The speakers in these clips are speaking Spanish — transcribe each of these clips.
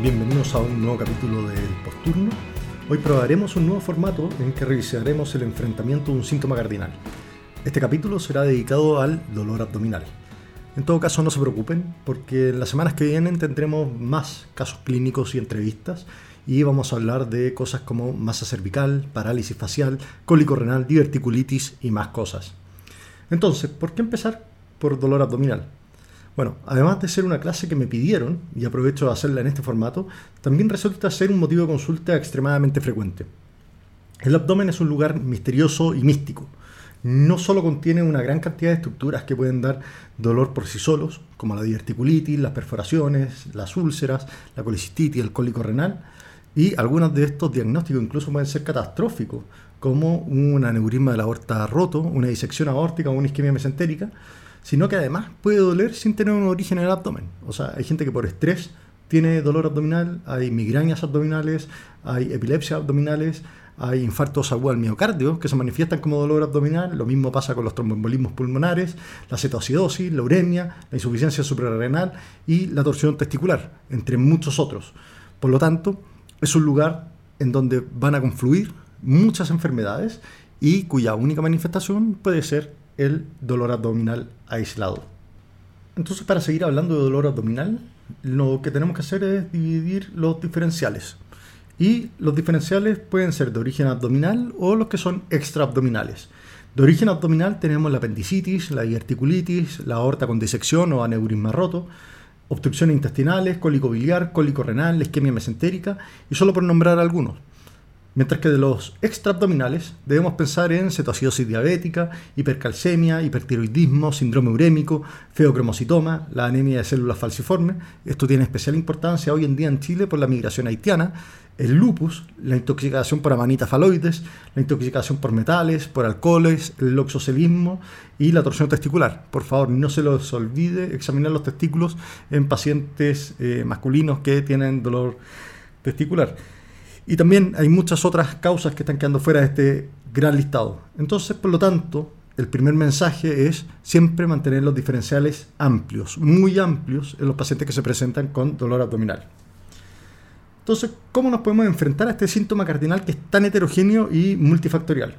Bienvenidos a un nuevo capítulo del Posturno. Hoy probaremos un nuevo formato en que revisaremos el enfrentamiento de un síntoma cardinal. Este capítulo será dedicado al dolor abdominal. En todo caso, no se preocupen, porque en las semanas que vienen tendremos más casos clínicos y entrevistas y vamos a hablar de cosas como masa cervical, parálisis facial, cólico renal, diverticulitis y más cosas. Entonces, ¿por qué empezar por dolor abdominal? Bueno, además de ser una clase que me pidieron, y aprovecho de hacerla en este formato, también resulta ser un motivo de consulta extremadamente frecuente. El abdomen es un lugar misterioso y místico. No solo contiene una gran cantidad de estructuras que pueden dar dolor por sí solos, como la diverticulitis, las perforaciones, las úlceras, la colicistitis, el cólico renal, y algunos de estos diagnósticos incluso pueden ser catastróficos, como un aneurisma de la aorta roto, una disección aórtica o una isquemia mesentérica, sino que además puede doler sin tener un origen en el abdomen. O sea, hay gente que por estrés tiene dolor abdominal, hay migrañas abdominales, hay epilepsias abdominales, hay infartos agudos al miocardio que se manifiestan como dolor abdominal, lo mismo pasa con los tromboembolismos pulmonares, la cetoacidosis, la uremia, la insuficiencia suprarrenal y la torsión testicular, entre muchos otros. Por lo tanto, es un lugar en donde van a confluir muchas enfermedades y cuya única manifestación puede ser el dolor abdominal aislado. Entonces, para seguir hablando de dolor abdominal, lo que tenemos que hacer es dividir los diferenciales. Y los diferenciales pueden ser de origen abdominal o los que son extraabdominales. De origen abdominal tenemos la apendicitis, la diverticulitis, la aorta con disección o aneurisma roto, obstrucciones intestinales, cólico biliar, cólico renal, isquemia mesentérica, y solo por nombrar algunos. Mientras que de los extraabdominales debemos pensar en cetoacidosis diabética, hipercalcemia, hipertiroidismo, síndrome urémico, feocromocitoma, la anemia de células falciformes. Esto tiene especial importancia hoy en día en Chile por la migración haitiana, el lupus, la intoxicación por amanita faloides, la intoxicación por metales, por alcoholes, el loxocelismo y la torsión testicular. Por favor, no se les olvide examinar los testículos en pacientes eh, masculinos que tienen dolor testicular. Y también hay muchas otras causas que están quedando fuera de este gran listado. Entonces, por lo tanto, el primer mensaje es siempre mantener los diferenciales amplios, muy amplios en los pacientes que se presentan con dolor abdominal. Entonces, ¿cómo nos podemos enfrentar a este síntoma cardinal que es tan heterogéneo y multifactorial?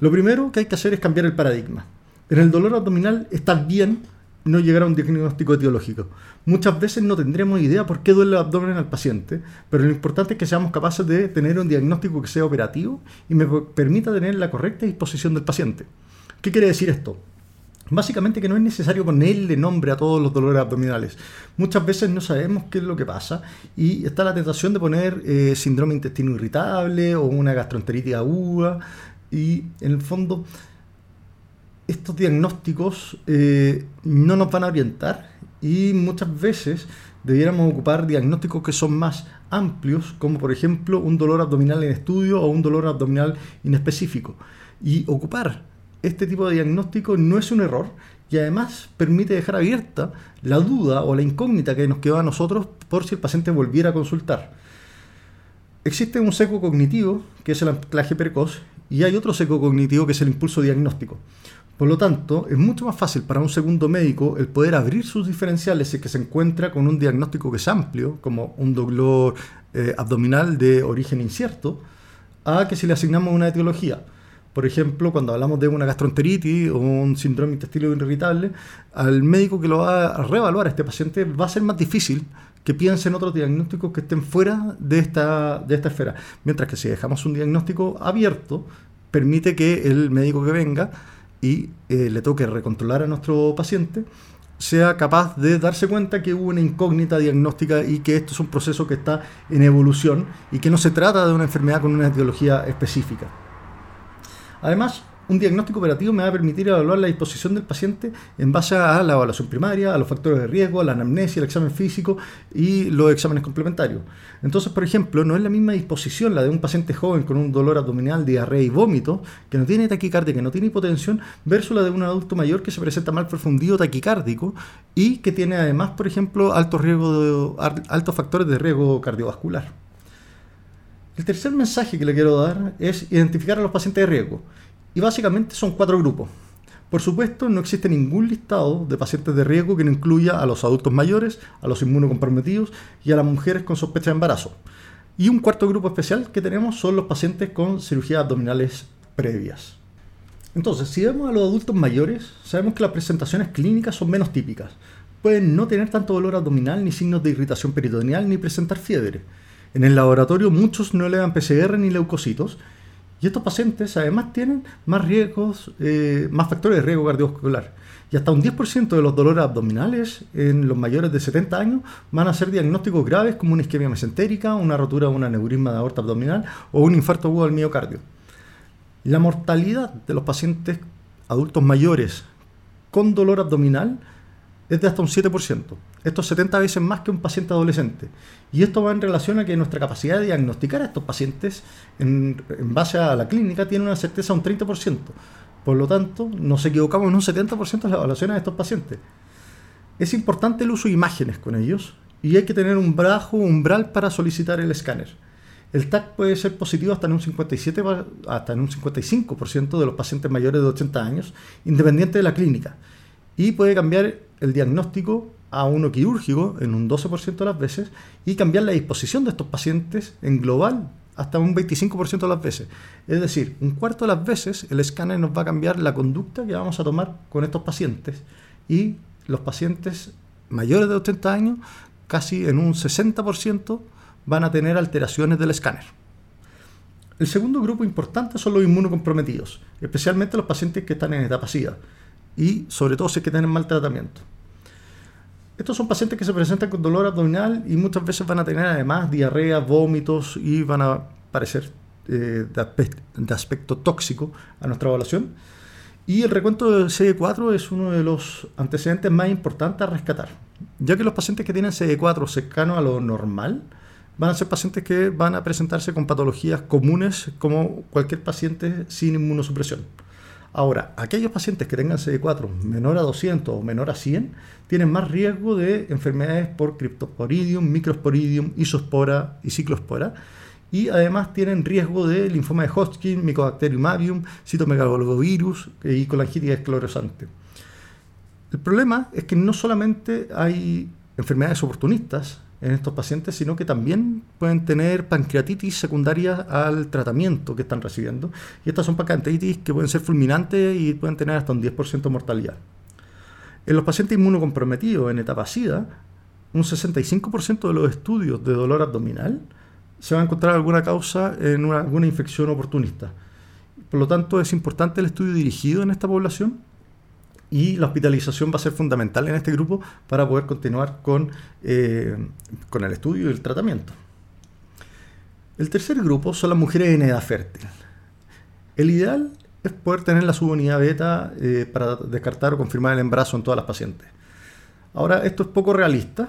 Lo primero que hay que hacer es cambiar el paradigma. En el dolor abdominal está bien no llegar a un diagnóstico etiológico. Muchas veces no tendremos idea por qué duele el abdomen al paciente, pero lo importante es que seamos capaces de tener un diagnóstico que sea operativo y me permita tener la correcta disposición del paciente. ¿Qué quiere decir esto? Básicamente que no es necesario ponerle nombre a todos los dolores abdominales. Muchas veces no sabemos qué es lo que pasa y está la tentación de poner eh, síndrome intestino irritable o una gastroenteritis aguda y en el fondo estos diagnósticos eh, no nos van a orientar y muchas veces debiéramos ocupar diagnósticos que son más amplios, como por ejemplo un dolor abdominal en estudio o un dolor abdominal inespecífico. Y ocupar este tipo de diagnóstico no es un error y además permite dejar abierta la duda o la incógnita que nos quedó a nosotros por si el paciente volviera a consultar. Existe un seco cognitivo, que es el anclaje precoz, y hay otro seco cognitivo, que es el impulso diagnóstico. Por lo tanto, es mucho más fácil para un segundo médico el poder abrir sus diferenciales si que se encuentra con un diagnóstico que es amplio, como un dolor eh, abdominal de origen incierto, a que si le asignamos una etiología. Por ejemplo, cuando hablamos de una gastroenteritis o un síndrome intestinal irritable, al médico que lo va a reevaluar a este paciente va a ser más difícil que piense en otros diagnósticos que estén fuera de esta, de esta esfera. Mientras que si dejamos un diagnóstico abierto, permite que el médico que venga y eh, le toque recontrolar a nuestro paciente, sea capaz de darse cuenta que hubo una incógnita diagnóstica y que esto es un proceso que está en evolución y que no se trata de una enfermedad con una etiología específica. Además, un diagnóstico operativo me va a permitir evaluar la disposición del paciente en base a la evaluación primaria, a los factores de riesgo, a la anamnesia, el examen físico y los exámenes complementarios. Entonces, por ejemplo, no es la misma disposición la de un paciente joven con un dolor abdominal, diarrea y vómito, que no tiene taquicardia, que no tiene hipotensión, versus la de un adulto mayor que se presenta mal profundido taquicárdico y que tiene además, por ejemplo, altos, altos factores de riesgo cardiovascular. El tercer mensaje que le quiero dar es identificar a los pacientes de riesgo. Y básicamente son cuatro grupos. Por supuesto, no existe ningún listado de pacientes de riesgo que no incluya a los adultos mayores, a los inmunocomprometidos y a las mujeres con sospecha de embarazo. Y un cuarto grupo especial que tenemos son los pacientes con cirugías abdominales previas. Entonces, si vemos a los adultos mayores, sabemos que las presentaciones clínicas son menos típicas. Pueden no tener tanto dolor abdominal, ni signos de irritación peritoneal, ni presentar fiebre. En el laboratorio muchos no le dan PCR ni leucocitos, y estos pacientes además tienen más riesgos, eh, más factores de riesgo cardiovascular. Y hasta un 10% de los dolores abdominales en los mayores de 70 años van a ser diagnósticos graves como una isquemia mesentérica, una rotura de un aneurisma de aorta abdominal o un infarto agudo del miocardio. La mortalidad de los pacientes adultos mayores con dolor abdominal es de hasta un 7%. Esto es 70 veces más que un paciente adolescente. Y esto va en relación a que nuestra capacidad de diagnosticar a estos pacientes en, base a la clínica tiene una certeza de un 30%. Por lo tanto, nos equivocamos en un 70% de las evaluaciones de estos pacientes. Es importante el uso de imágenes con ellos y hay que tener un bajo umbral para solicitar el escáner. El TAC puede ser positivo hasta en un 57 hasta en un 55% de los pacientes mayores de 80 años, independiente de la clínica, y puede cambiar el diagnóstico a uno quirúrgico en un 12% de las veces y cambiar la disposición de estos pacientes en global hasta un 25% de las veces. Es decir, un cuarto de las veces el escáner nos va a cambiar la conducta que vamos a tomar con estos pacientes y los pacientes mayores de 80 años casi en un 60% van a tener alteraciones del escáner. El segundo grupo importante son los inmunocomprometidos, especialmente los pacientes que están en etapa SIDA y sobre todo si es que tienen mal tratamiento. Estos son pacientes que se presentan con dolor abdominal y muchas veces van a tener además diarrea, vómitos y van a parecer eh, de, aspecto, tóxico a nuestra evaluación. Y el recuento del CD4 es uno de los antecedentes más importantes a rescatar, ya que los pacientes que tienen CD4 cercano a lo normal van a ser pacientes que van a presentarse con patologías comunes como cualquier paciente sin inmunosupresión. Ahora, aquellos pacientes que tengan CD4 menor a 200 o menor a 100 tienen más riesgo de enfermedades por Cryptosporidium, Microsporidium, Isospora y Ciclospora. Y además tienen riesgo de linfoma de Hodgkin, Mycobacterium avium, citomegalovirus y colangitis esclerosante. El problema es que no solamente hay enfermedades oportunistas, en estos pacientes, sino que también pueden tener pancreatitis secundaria al tratamiento que están recibiendo. Y estas son pancreatitis que pueden ser fulminantes y pueden tener hasta un 10% de mortalidad. En los pacientes inmunocomprometidos en etapa SIDA, un 65% de los estudios de dolor abdominal se va a encontrar alguna causa en alguna infección oportunista. Por lo tanto, es importante el estudio dirigido en esta población y la hospitalización va a ser fundamental en este grupo para poder continuar con, eh, con el estudio y el tratamiento. El tercer grupo son las mujeres en edad fértil. El ideal es poder tener la subunidad beta eh, para descartar o confirmar el embarazo en todas las pacientes. Ahora, esto es poco realista,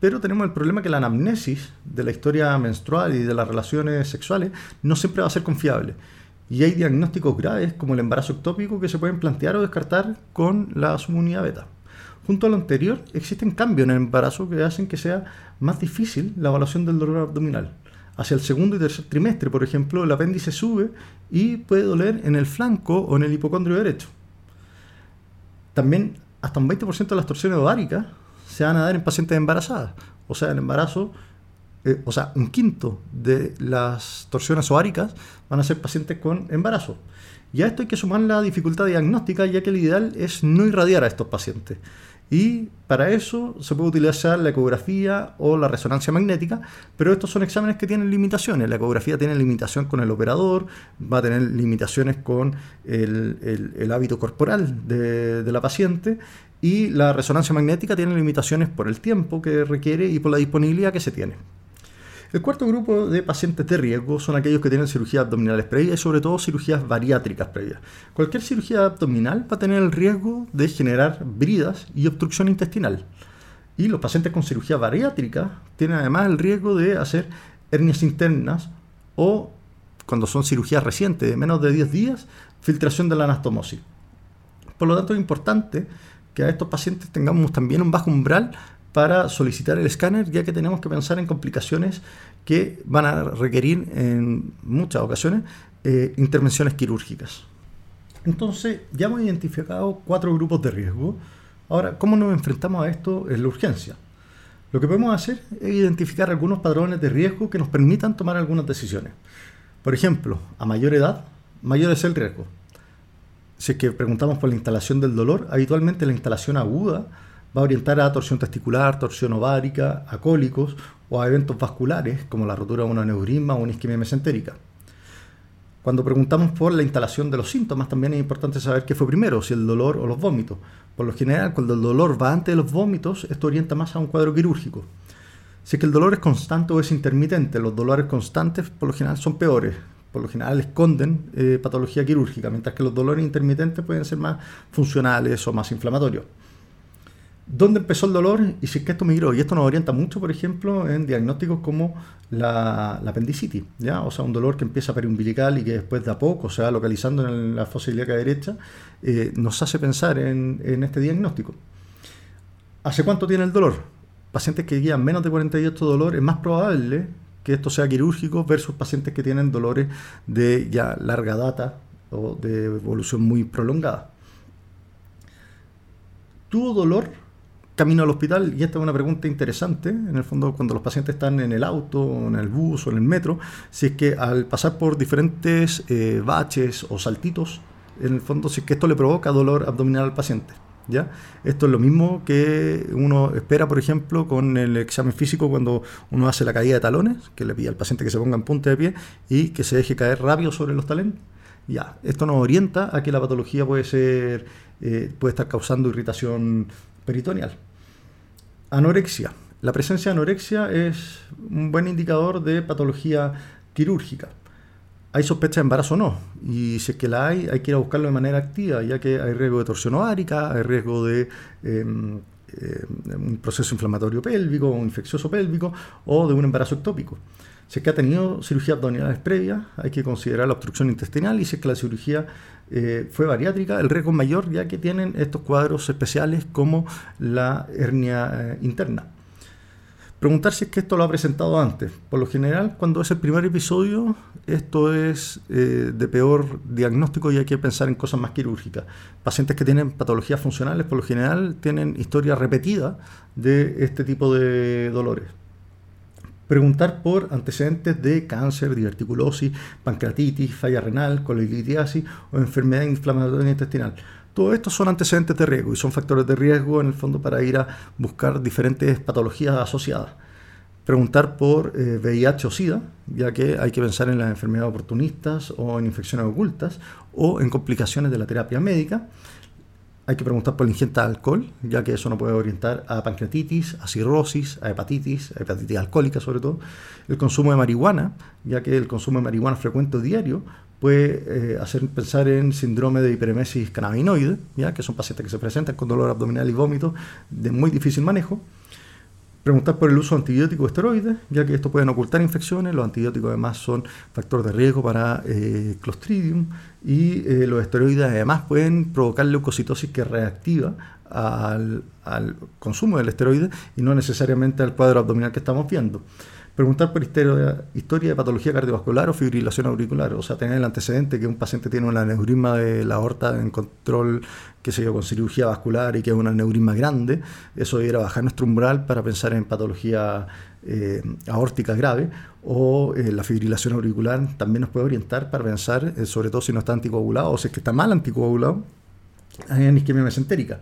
pero tenemos el problema que la anamnesis de la historia menstrual y de las relaciones sexuales no siempre va a ser confiable y hay diagnósticos graves como el embarazo ectópico que se pueden plantear o descartar con la subunidad beta. Junto a lo anterior, existen cambios en el embarazo que hacen que sea más difícil la evaluación del dolor abdominal. Hacia el segundo y tercer trimestre, por ejemplo, el apéndice sube y puede doler en el flanco o en el hipocondrio derecho. También hasta un 20% de las torsiones ováricas se van a dar en pacientes embarazadas. O sea, el embarazo eh, o sea, un quinto de las torsiones ováricas van a ser pacientes con embarazo. Y a esto hay que sumar la dificultad diagnóstica, ya que el ideal es no irradiar a estos pacientes. Y para eso se puede utilizar la ecografía o la resonancia magnética, pero estos son exámenes que tienen limitaciones. La ecografía tiene limitación con el operador, va a tener limitaciones con el, hábito corporal de, de la paciente y la resonancia magnética tiene limitaciones por el tiempo que requiere y por la disponibilidad que se tiene. El cuarto grupo de pacientes de riesgo son aquellos que tienen cirugías abdominales previas y sobre todo cirugías bariátricas previas. Cualquier cirugía abdominal va a tener el riesgo de generar bridas y obstrucción intestinal. Y los pacientes con cirugía bariátrica tienen además el riesgo de hacer hernias internas o, cuando son cirugías recientes de menos de 10 días, filtración de la anastomosis. Por lo tanto, es importante que a estos pacientes tengamos también un bajo umbral para solicitar el escáner, ya que tenemos que pensar en complicaciones que van a requerir en muchas ocasiones eh, intervenciones quirúrgicas. Entonces, ya hemos identificado cuatro grupos de riesgo. Ahora, ¿cómo nos enfrentamos a esto en la urgencia? Lo que podemos hacer es identificar algunos patrones de riesgo que nos permitan tomar algunas decisiones. Por ejemplo, a mayor edad, mayor es el riesgo. Si es que preguntamos por la instalación del dolor, habitualmente la instalación aguda va a orientar a torsión testicular, torsión ovárica, a cólicos o a eventos vasculares como la rotura de una neurisma o una isquemia mesentérica. Cuando preguntamos por la instalación de los síntomas, también es importante saber qué fue primero, si el dolor o los vómitos. Por lo general, cuando el dolor va antes de los vómitos, esto orienta más a un cuadro quirúrgico. Si es que el dolor es constante o es intermitente, los dolores constantes por lo general son peores. Por lo general esconden eh, patología quirúrgica, mientras que los dolores intermitentes pueden ser más funcionales o más inflamatorios dónde empezó el dolor y si es que esto migró. Y esto nos orienta mucho, por ejemplo, en diagnósticos como la, apendicitis, ¿ya? o sea, un dolor que empieza periumbilical y que después de a poco se va localizando en la fosa ilíaca derecha, eh, nos hace pensar en, este diagnóstico. ¿Hace cuánto tiene el dolor? Pacientes que guían menos de 48 dolor, es más probable que esto sea quirúrgico versus pacientes que tienen dolores de ya larga data o de evolución muy prolongada. ¿Tuvo dolor camino al hospital, y esta es una pregunta interesante, en el fondo cuando los pacientes están en el auto, en el bus o en el metro, si es que al pasar por diferentes eh, baches o saltitos, en el fondo si es que esto le provoca dolor abdominal al paciente. ¿Ya? Esto es lo mismo que uno espera, por ejemplo, con el examen físico cuando uno hace la caída de talones, que le pide al paciente que se ponga en punta de pie y que se deje caer rápido sobre los talones. Ya, esto nos orienta a que la patología puede ser, eh, puede estar causando irritación peritoneal. Anorexia. La presencia de anorexia es un buen indicador de patología quirúrgica. ¿Hay sospecha de embarazo o no? Y si es que la hay, hay que ir a buscarlo de manera activa, ya que hay riesgo de torsión ovárica, hay riesgo de em, em, un proceso inflamatorio pélvico, un infeccioso pélvico o de un embarazo ectópico. Si es que ha tenido cirugía abdominales previas, hay que considerar la obstrucción intestinal y si es que la cirugía eh, fue bariátrica, el riesgo es mayor ya que tienen estos cuadros especiales como la hernia eh, interna. Preguntar si es que esto lo ha presentado antes. Por lo general, cuando es el primer episodio, esto es eh, de peor diagnóstico y hay que pensar en cosas más quirúrgicas. Pacientes que tienen patologías funcionales, por lo general, tienen historia repetida de este tipo de dolores preguntar por antecedentes de cáncer, diverticulosis, pancreatitis, falla renal, colelitiasis o enfermedad inflamatoria intestinal. Todo esto son antecedentes de riesgo y son factores de riesgo en el fondo para ir a buscar diferentes patologías asociadas. Preguntar por VIH eh, o SIDA, ya que hay que pensar en las enfermedades oportunistas o en infecciones ocultas o en complicaciones de la terapia médica hay que preguntar por la ingesta de alcohol, ya que eso nos puede orientar a pancreatitis, a cirrosis, a hepatitis, a hepatitis alcohólica sobre todo. El consumo de marihuana, ya que el consumo de marihuana frecuente o diario puede eh, hacer pensar en síndrome de hiperemesis cannabinoide, ya que son pacientes que se presentan con dolor abdominal y vómito de muy difícil manejo. Preguntar por el uso de antibióticos esteroides, ya que esto pueden ocultar infecciones. Los antibióticos además son factor de riesgo para eh, Clostridium y eh, los esteroides además pueden provocar leucocitosis que reactiva al consumo del esteroide y no necesariamente al cuadro abdominal que estamos viendo preguntar por historia, historia de patología cardiovascular o fibrilación auricular, o sea, tener el antecedente que un paciente tiene un aneurisma de la aorta en control, que se dio con cirugía vascular y que es un aneurisma grande, eso debiera bajar nuestro umbral para pensar en patología eh, aórtica grave, o eh, la fibrilación auricular también nos puede orientar para pensar, eh, sobre todo si no está anticoagulado o si es que está mal anticoagulado, en isquemia mesentérica.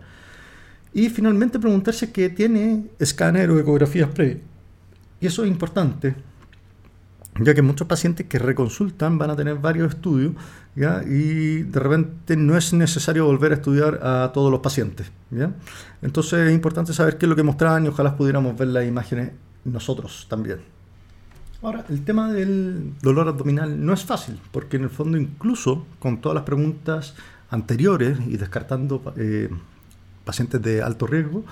Y finalmente preguntarse qué tiene escáner o ecografías previas. Y eso es importante, ya que muchos pacientes que reconsultan van a tener varios estudios ¿ya? y de repente no es necesario volver a estudiar a todos los pacientes. ¿ya? Entonces es importante saber qué es lo que mostraban y ojalá pudiéramos ver las imágenes nosotros también. Ahora, el tema del dolor abdominal no es fácil, porque en el fondo incluso con todas las preguntas anteriores y descartando eh, pacientes de alto riesgo,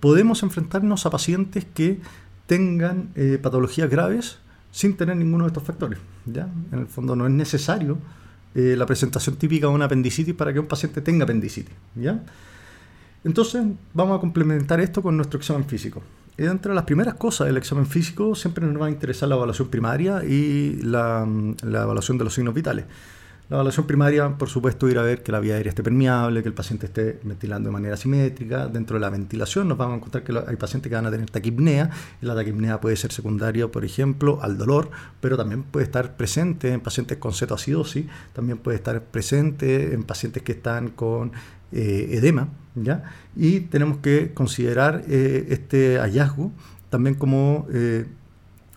podemos enfrentarnos a pacientes que tengan eh, patologías graves sin tener ninguno de estos factores. ¿ya? En el fondo no es necesario eh, la presentación típica de una apendicitis para que un paciente tenga apendicitis. ¿ya? Entonces vamos a complementar esto con nuestro examen físico. Entre las primeras cosas del examen físico siempre nos va a interesar la evaluación primaria y la evaluación de los signos vitales. La evaluación primaria, por supuesto, ir a ver que la vía aérea esté permeable, que el paciente esté ventilando de manera simétrica. Dentro de la ventilación nos vamos a encontrar que hay pacientes que van a tener taquipnea la taquipnea puede ser secundaria, por ejemplo, al dolor, pero también puede estar presente en pacientes con cetoacidosis, también puede estar presente en pacientes que están con eh, edema, ¿ya? Y tenemos que considerar eh, este hallazgo también como eh,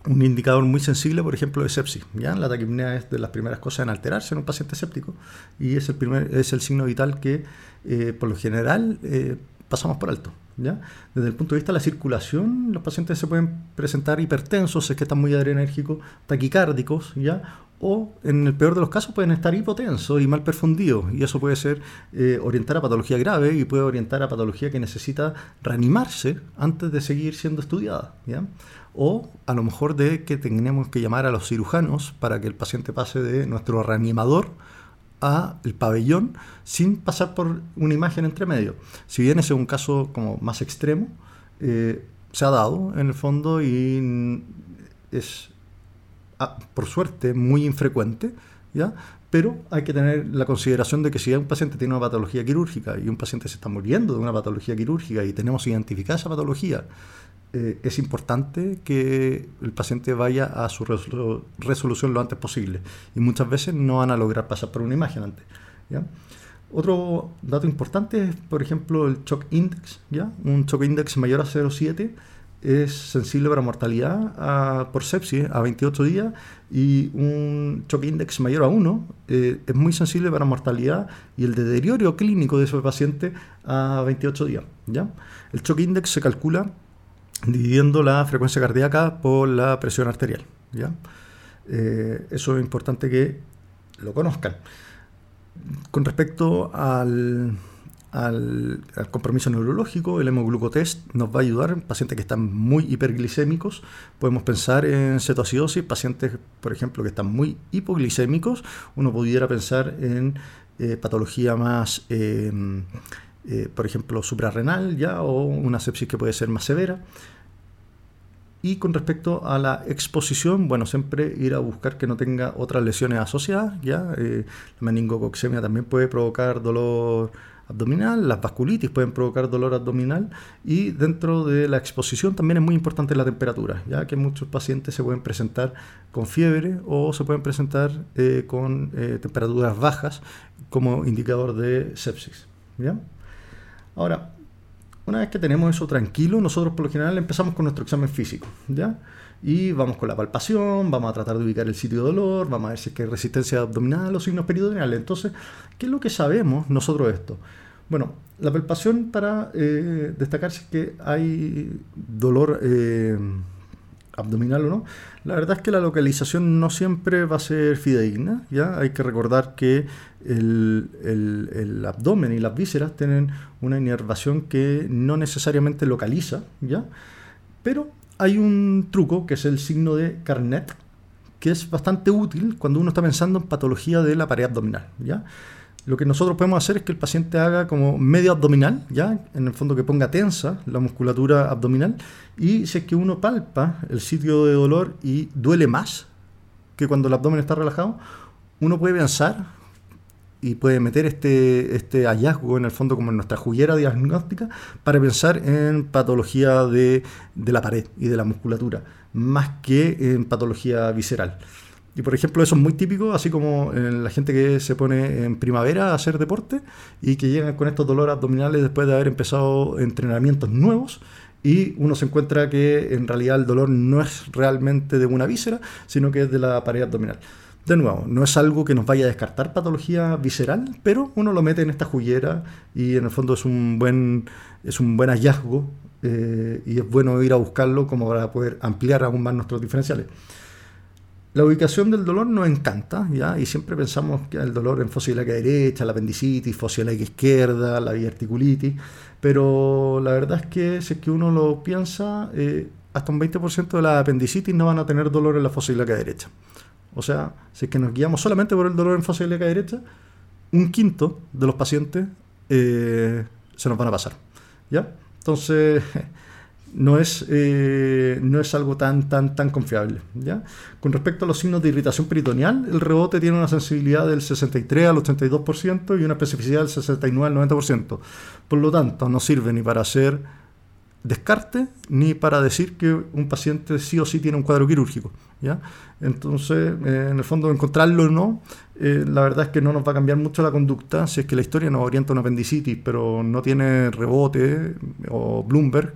un indicador muy sensible, por ejemplo, de sepsis. ¿ya? La taquipnea es de las primeras cosas en alterarse en un paciente séptico y es el, primer, es el signo vital que, eh, por lo general, eh, pasamos por alto. ¿ya? Desde el punto de vista de la circulación, los pacientes se pueden presentar hipertensos, es que están muy adrenérgicos, taquicárdicos, ¿ya? o en el peor de los casos pueden estar hipotensos y mal perfundidos, y eso puede ser eh, orientar a patología grave y puede orientar a patología que necesita reanimarse antes de seguir siendo estudiada. ¿ya? O a lo mejor de que tenemos que llamar a los cirujanos para que el paciente pase de nuestro reanimador a el pabellón sin pasar por una imagen entre medio. Si bien ese es un caso como más extremo, eh, se ha dado en el fondo y es ah, por suerte muy infrecuente, ¿ya? pero hay que tener la consideración de que si un paciente tiene una patología quirúrgica y un paciente se está muriendo de una patología quirúrgica y tenemos identificada esa patología, eh, es importante que el paciente vaya a su resolución lo antes posible. Y muchas veces no van a lograr pasar por una imagen antes. Otro dato importante es, por ejemplo, el shock index. ¿ya? Un shock index mayor a 0,7 es sensible para mortalidad por sepsis a 28 días y un shock index mayor a 1 eh, es muy sensible para mortalidad y el deterioro clínico de ese paciente a 28 días. ¿ya? El shock index se calcula dividiendo la frecuencia cardíaca por la presión arterial. ¿ya? Eh, eso es importante que lo conozcan. Con respecto al, al, compromiso neurológico, el hemoglucotest nos va a ayudar en pacientes que están muy hiperglicémicos. Podemos pensar en cetoacidosis, pacientes, por ejemplo, que están muy hipoglicémicos. Uno pudiera pensar en eh, patología más, eh, por ejemplo, suprarrenal ya o una sepsis que puede ser más severa. Y con respecto a la exposición, bueno, siempre ir a buscar que no tenga otras lesiones asociadas, ¿ya? Eh, la meningococcemia también puede provocar dolor abdominal, las vasculitis pueden provocar dolor abdominal y dentro de la exposición también es muy importante la temperatura, ya que muchos pacientes se pueden presentar con fiebre o se pueden presentar eh, con eh, temperaturas bajas como indicador de sepsis. Ahora, una vez que tenemos eso tranquilo, nosotros por lo general empezamos con nuestro examen físico, ¿ya? Y vamos con la palpación, vamos a tratar de ubicar el sitio de dolor, vamos a ver si hay resistencia abdominal o signos peritoneales. Entonces, ¿qué es lo que sabemos nosotros esto? Bueno, la palpación para eh, destacarse que hay dolor eh, abdominal o no, la verdad es que la localización no siempre va a ser fidedigna, ¿ya? Hay que recordar que el, abdomen y las vísceras tienen una inervación que no necesariamente localiza, ¿ya? Pero hay un truco que es el signo de Carnet, que es bastante útil cuando uno está pensando en patología de la pared abdominal, ¿ya? Lo que nosotros podemos hacer es que el paciente haga como medio abdominal, ya, en el fondo que ponga tensa la musculatura abdominal, y si es que uno palpa el sitio de dolor y duele más que cuando el abdomen está relajado, uno puede pensar y puede meter este, este hallazgo en el fondo como en nuestra juguera diagnóstica para pensar en patología de, de la pared y de la musculatura, más que en patología visceral. Y por ejemplo, eso es muy típico, así como en la gente que se pone en primavera a hacer deporte y que llegan con estos dolores abdominales después de haber empezado entrenamientos nuevos y uno se encuentra que en realidad el dolor no es realmente de una víscera, sino que es de la pared abdominal. De nuevo, no es algo que nos vaya a descartar patología visceral, pero uno lo mete en esta juguera y en el fondo es un buen, es un buen hallazgo eh, y es bueno ir a buscarlo como para poder ampliar aún más nuestros diferenciales. La ubicación del dolor nos encanta, ¿ya? Y siempre pensamos que el dolor en fosiliaca derecha, la apendicitis, fosiliaca izquierda, la articulitis, pero la verdad es que si es que uno lo piensa, eh, hasta un 20% de la apendicitis no van a tener dolor en la fosiliaca derecha. O sea, si es que nos guiamos solamente por el dolor en fosiliaca derecha, un quinto de los pacientes eh, se nos van a pasar, ¿ya? Entonces... no es, eh, no es algo tan, tan, tan confiable. ¿ya? Con respecto a los signos de irritación peritoneal, el rebote tiene una sensibilidad del 63 al 82% y una especificidad del 69 al 90%. Por lo tanto, no sirve ni para hacer descarte ni para decir que un paciente sí o sí tiene un cuadro quirúrgico. ¿ya? Entonces, eh, en el fondo, encontrarlo o no, eh, la verdad es que no nos va a cambiar mucho la conducta si es que la historia nos orienta a una apendicitis, pero no tiene rebote o Bloomberg.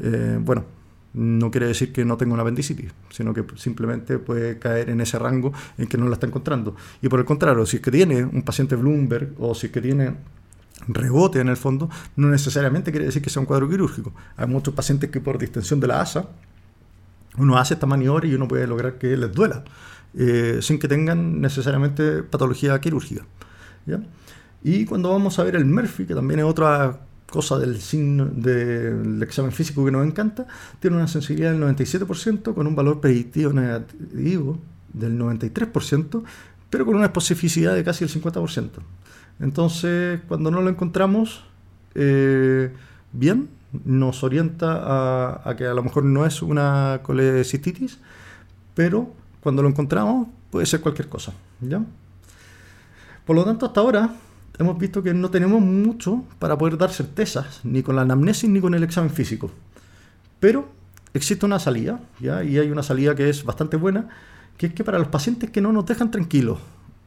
Eh, bueno, no quiere decir que no tenga una apendicitis, sino que simplemente puede caer en ese rango en que no la está encontrando. Y por el contrario, si es que tiene un paciente Bloomberg o si es que tiene rebote en el fondo, no necesariamente quiere decir que sea un cuadro quirúrgico. Hay muchos pacientes que por distensión de la asa, uno hace esta maniobra y uno puede lograr que les duela, eh, sin que tengan necesariamente patología quirúrgica. Y cuando vamos a ver el Murphy, que también es otra cosa del signo del examen físico que nos encanta, tiene una sensibilidad del 97% con un valor predictivo negativo del 93%, pero con una especificidad de casi el 50%. Entonces, cuando no lo encontramos eh, bien, nos orienta a, que a lo mejor no es una colecistitis, pero cuando lo encontramos puede ser cualquier cosa. ¿ya? Por lo tanto, hasta ahora hemos visto que no tenemos mucho para poder dar certezas, ni con la anamnesis ni con el examen físico. Pero existe una salida, ¿ya? y hay una salida que es bastante buena, que es que para los pacientes que no nos dejan tranquilos,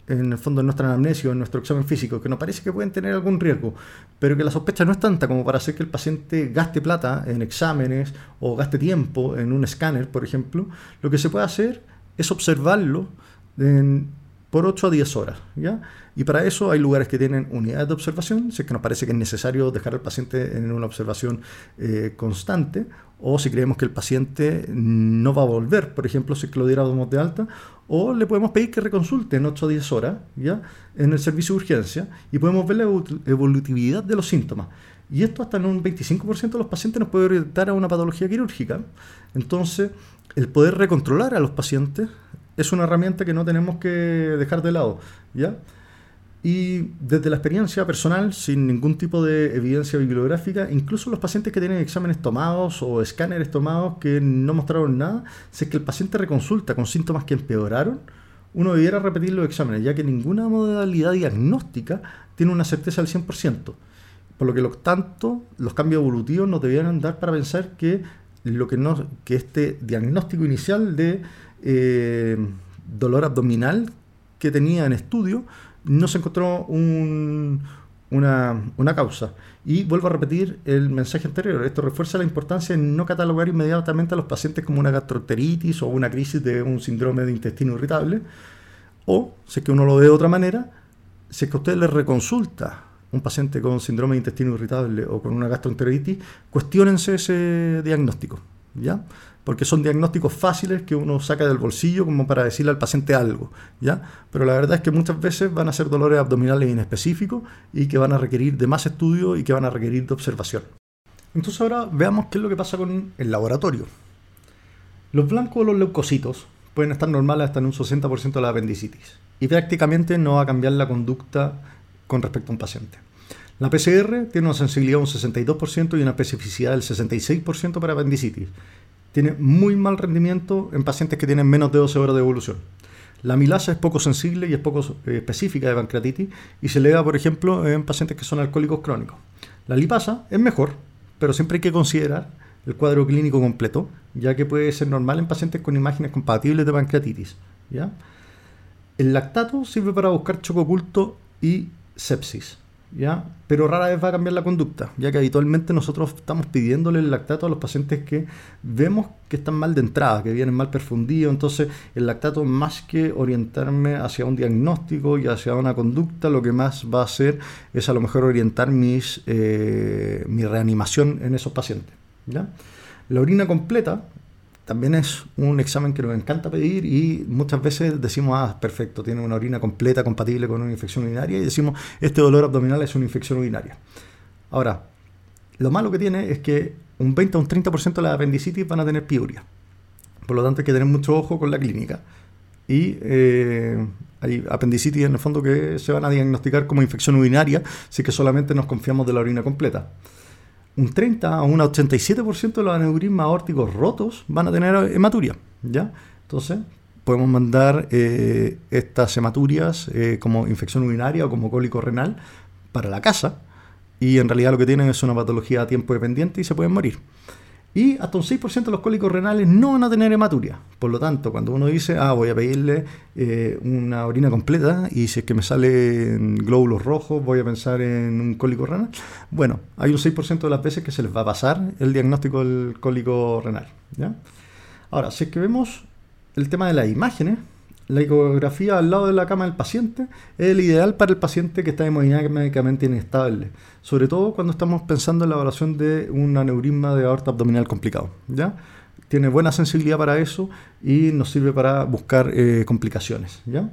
en el fondo en nuestra anamnesis o en nuestro examen físico, que nos parece que pueden tener algún riesgo, pero que la sospecha no es tanta como para hacer que el paciente gaste plata en exámenes o gaste tiempo en un escáner, por ejemplo, lo que se puede hacer es observarlo por 8 a 10 horas. ¿ya? Y para eso hay lugares que tienen unidades de observación, si es que nos parece que es necesario dejar al paciente en una observación eh, constante, o si creemos que el paciente no va a volver, por ejemplo, si es que lo diéramos de alta, o le podemos pedir que reconsulte en 8 a 10 horas ¿ya? en el servicio de urgencia y podemos ver la evolutividad de los síntomas. Y esto hasta en un 25% de los pacientes nos puede orientar a una patología quirúrgica. Entonces, el poder recontrolar a los pacientes es una herramienta que no tenemos que dejar de lado, ¿ya? Y desde la experiencia personal, sin ningún tipo de evidencia bibliográfica, incluso los pacientes que tienen exámenes tomados o escáneres tomados que no mostraron nada, si es que el paciente reconsulta con síntomas que empeoraron, uno debiera repetir los exámenes, ya que ninguna modalidad diagnóstica tiene una certeza al 100%. Por lo que, lo tanto, los cambios evolutivos nos debieran dar para pensar que, lo que, no, que este diagnóstico inicial de eh, dolor abdominal que tenía en estudio, no se encontró una, causa. Y vuelvo a repetir el mensaje anterior. Esto refuerza la importancia en no catalogar inmediatamente a los pacientes como una gastroenteritis o una crisis de un síndrome de intestino irritable. O, si es que uno lo ve de otra manera, si es que usted le reconsulta un paciente con síndrome de intestino irritable o con una gastroenteritis, cuestionense ese diagnóstico. ¿Ya? porque son diagnósticos fáciles que uno saca del bolsillo como para decirle al paciente algo, ¿ya? Pero la verdad es que muchas veces van a ser dolores abdominales inespecíficos y que van a requerir de más estudio y que van a requerir de observación. Entonces ahora veamos qué es lo que pasa con el laboratorio. Los blancos o los leucocitos pueden estar normales hasta en un 60% de la apendicitis y prácticamente no va a cambiar la conducta con respecto a un paciente. La PCR tiene una sensibilidad de un 62% y una especificidad del 66% para apendicitis tiene muy mal rendimiento en pacientes que tienen menos de 12 horas de evolución. La milasa es poco sensible y es poco eh, específica de pancreatitis y se le da, por ejemplo, en pacientes que son alcohólicos crónicos. La lipasa es mejor, pero siempre hay que considerar el cuadro clínico completo, ya que puede ser normal en pacientes con imágenes compatibles de pancreatitis. ¿ya? El lactato sirve para buscar choco oculto y sepsis. ¿Ya? Pero rara vez va a cambiar la conducta, ya que habitualmente nosotros estamos pidiéndole el lactato a los pacientes que vemos que están mal de entrada, que vienen mal perfundidos, entonces el lactato más que orientarme hacia un diagnóstico y hacia una conducta, lo que más va a hacer es a lo mejor orientar mis, eh, mi reanimación en esos pacientes. La orina completa también es un examen que nos encanta pedir y muchas veces decimos, ah, perfecto, tiene una orina completa compatible con una infección urinaria y decimos, este dolor abdominal es una infección urinaria. Ahora, lo malo que tiene es que un 20 o un 30% de las apendicitis van a tener piuria. Por lo tanto, hay que tener mucho ojo con la clínica. Y eh, hay apendicitis en el fondo que se van a diagnosticar como infección urinaria si que solamente nos confiamos de la orina completa. Un 30 a un 87% de los aneurismas aórticos rotos van a tener hematuria. ¿ya? Entonces, podemos mandar eh, estas hematurias eh, como infección urinaria o como cólico renal para la casa y en realidad lo que tienen es una patología a tiempo dependiente y se pueden morir. Y hasta un 6% de los cólicos renales no van a tener hematuria. Por lo tanto, cuando uno dice, ah, voy a pedirle eh, una orina completa y si es que me salen glóbulos rojos, voy a pensar en un cólico renal. Bueno, hay un 6% de las veces que se les va a pasar el diagnóstico del cólico renal. ¿ya? Ahora, si es que vemos el tema de las imágenes, la ecografía al lado de la cama del paciente es el ideal para el paciente que está hemodinámicamente inestable, sobre todo cuando estamos pensando en la evaluación de un aneurisma de aorta abdominal complicado. ¿ya? Tiene buena sensibilidad para eso y nos sirve para buscar eh, complicaciones. ¿ya?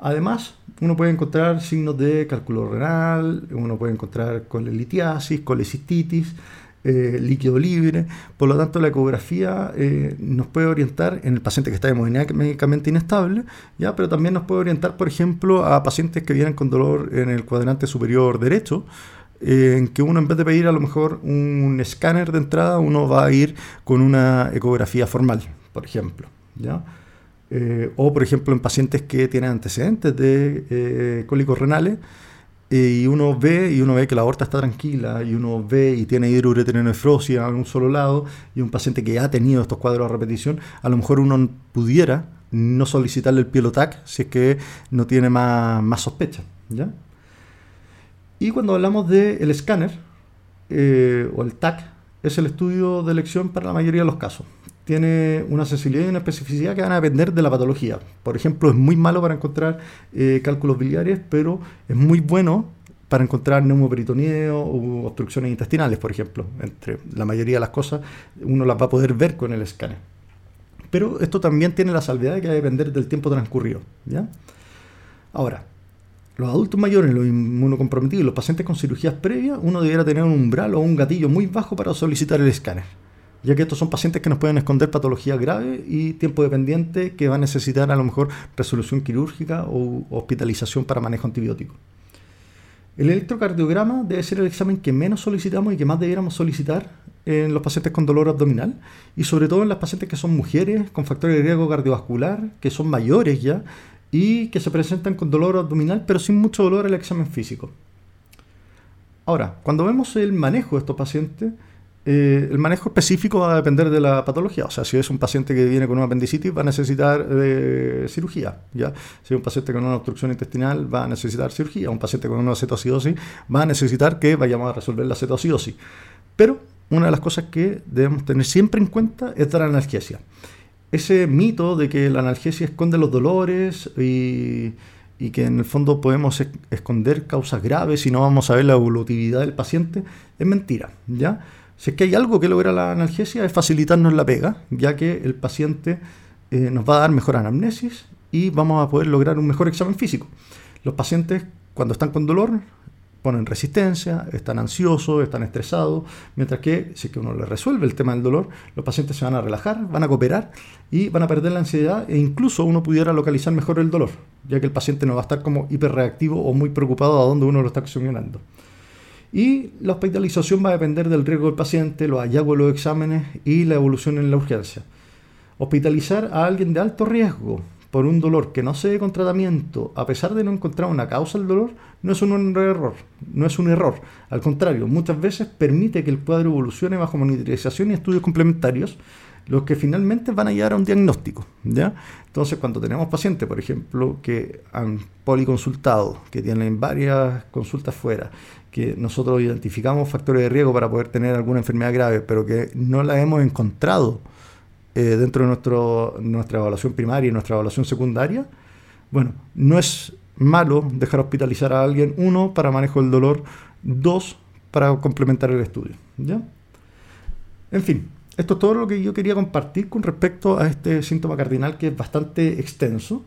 Además, uno puede encontrar signos de cálculo renal, uno puede encontrar colelitiasis, colecistitis, eh, líquido libre. Por lo tanto, la ecografía eh, nos puede orientar en el paciente que está hemodinámicamente inestable, ¿ya? pero también nos puede orientar, por ejemplo, a pacientes que vienen con dolor en el cuadrante superior derecho, eh, en que uno en vez de pedir a lo mejor un escáner de entrada, uno va a ir con una ecografía formal, por ejemplo. ¿ya? o, por ejemplo, en pacientes que tienen antecedentes de cólicos renales, y uno ve y uno ve que la aorta está tranquila y uno ve y tiene hidroureteronefrosis en un solo lado y un paciente que ha tenido estos cuadros a repetición, a lo mejor uno pudiera no solicitarle el pielotac si es que no tiene más, más sospecha. ¿ya? Y cuando hablamos del escáner eh, o el TAC, es el estudio de elección para la mayoría de los casos tiene una sensibilidad y una especificidad que van a depender de la patología. Por ejemplo, es muy malo para encontrar eh, cálculos biliares, pero es muy bueno para encontrar neumoperitoneo o obstrucciones intestinales, por ejemplo. Entre la mayoría de las cosas uno las va a poder ver con el escáner. Pero esto también tiene la salvedad de que va a depender del tiempo transcurrido. ¿ya? Ahora, los adultos mayores, los inmunocomprometidos, los pacientes con cirugías previas, uno debería tener un umbral o un gatillo muy bajo para solicitar el escáner ya que estos son pacientes que nos pueden esconder patología grave y tiempo dependiente que va a necesitar a lo mejor resolución quirúrgica o hospitalización para manejo antibiótico. El electrocardiograma debe ser el examen que menos solicitamos y que más debiéramos solicitar en los pacientes con dolor abdominal y sobre todo en las pacientes que son mujeres con factores de riesgo cardiovascular, que son mayores ya y que se presentan con dolor abdominal pero sin mucho dolor el examen físico. Ahora, cuando vemos el manejo de estos pacientes, eh, el manejo específico va a depender de la patología. O sea, si es un paciente que viene con una apendicitis, va a necesitar eh, cirugía. ¿ya? Si es un paciente con una obstrucción intestinal, va a necesitar cirugía. Un paciente con una cetoacidosis, va a necesitar que vayamos a resolver la cetoacidosis. Pero una de las cosas que debemos tener siempre en cuenta es la analgesia. Ese mito de que la analgesia esconde los dolores y, que en el fondo podemos esconder causas graves y no vamos a ver la evolutividad del paciente es mentira. ¿ya? Si es que hay algo que logra la analgesia es facilitarnos la pega, ya que el paciente eh, nos va a dar mejor anamnesis y vamos a poder lograr un mejor examen físico. Los pacientes cuando están con dolor ponen resistencia, están ansiosos, están estresados, mientras que si es que uno le resuelve el tema del dolor, los pacientes se van a relajar, van a cooperar y van a perder la ansiedad e incluso uno pudiera localizar mejor el dolor, ya que el paciente no va a estar como hiperreactivo o muy preocupado a dónde uno lo está accionando. Y la hospitalización va a depender del riesgo del paciente, los hallazgos de los exámenes y la evolución en la urgencia. Hospitalizar a alguien de alto riesgo por un dolor que no se dé con tratamiento, a pesar de no encontrar una causa del dolor, no es un error. No es un error. Al contrario, muchas veces permite que el cuadro evolucione bajo monitorización y estudios complementarios, los que finalmente van a llegar a un diagnóstico. ¿ya? Entonces, cuando tenemos pacientes, por ejemplo, que han policonsultado, que tienen varias consultas fuera, que nosotros identificamos factores de riesgo para poder tener alguna enfermedad grave, pero que no la hemos encontrado eh, dentro de nuestro, nuestra evaluación primaria y nuestra evaluación secundaria, bueno, no es malo dejar hospitalizar a alguien, uno, para manejo del dolor, dos, para complementar el estudio. ¿ya? En fin, esto es todo lo que yo quería compartir con respecto a este síntoma cardinal que es bastante extenso.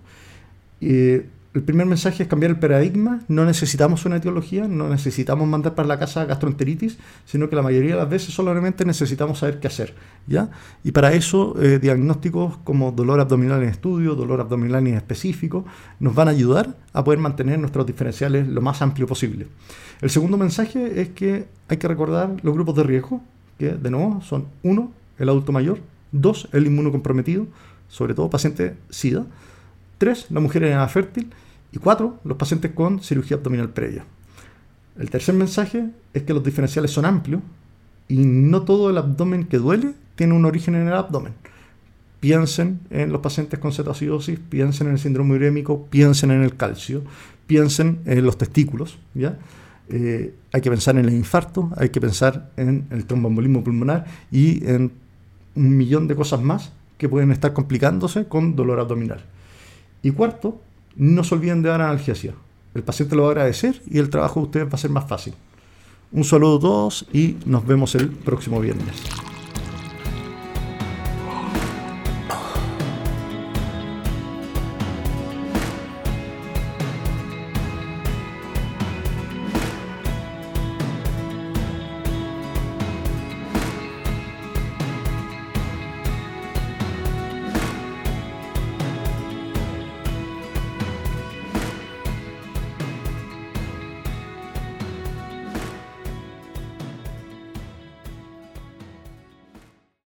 Eh, el primer mensaje es cambiar el paradigma. No necesitamos una etiología, no necesitamos mandar para la casa gastroenteritis, sino que la mayoría de las veces solamente necesitamos saber qué hacer. ¿ya? Y para eso, eh, diagnósticos como dolor abdominal en estudio, dolor abdominal en específico, nos van a ayudar a poder mantener nuestros diferenciales lo más amplio posible. El segundo mensaje es que hay que recordar los grupos de riesgo, que de nuevo son uno, el adulto mayor, dos, el inmunocomprometido, sobre todo paciente SIDA, tres, la mujer en fértil, y cuatro, los pacientes con cirugía abdominal previa. El tercer mensaje es que los diferenciales son amplios y no todo el abdomen que duele tiene un origen en el abdomen. Piensen en los pacientes con cetoacidosis, piensen en el síndrome urémico, piensen en el calcio, piensen en los testículos. ¿ya? Eh, hay que pensar en el infarto, hay que pensar en el tromboembolismo pulmonar y en un millón de cosas más que pueden estar complicándose con dolor abdominal. Y cuarto, no se olviden de dar analgesia. El paciente lo va a agradecer y el trabajo de ustedes va a ser más fácil. Un saludo a todos y nos vemos el próximo viernes.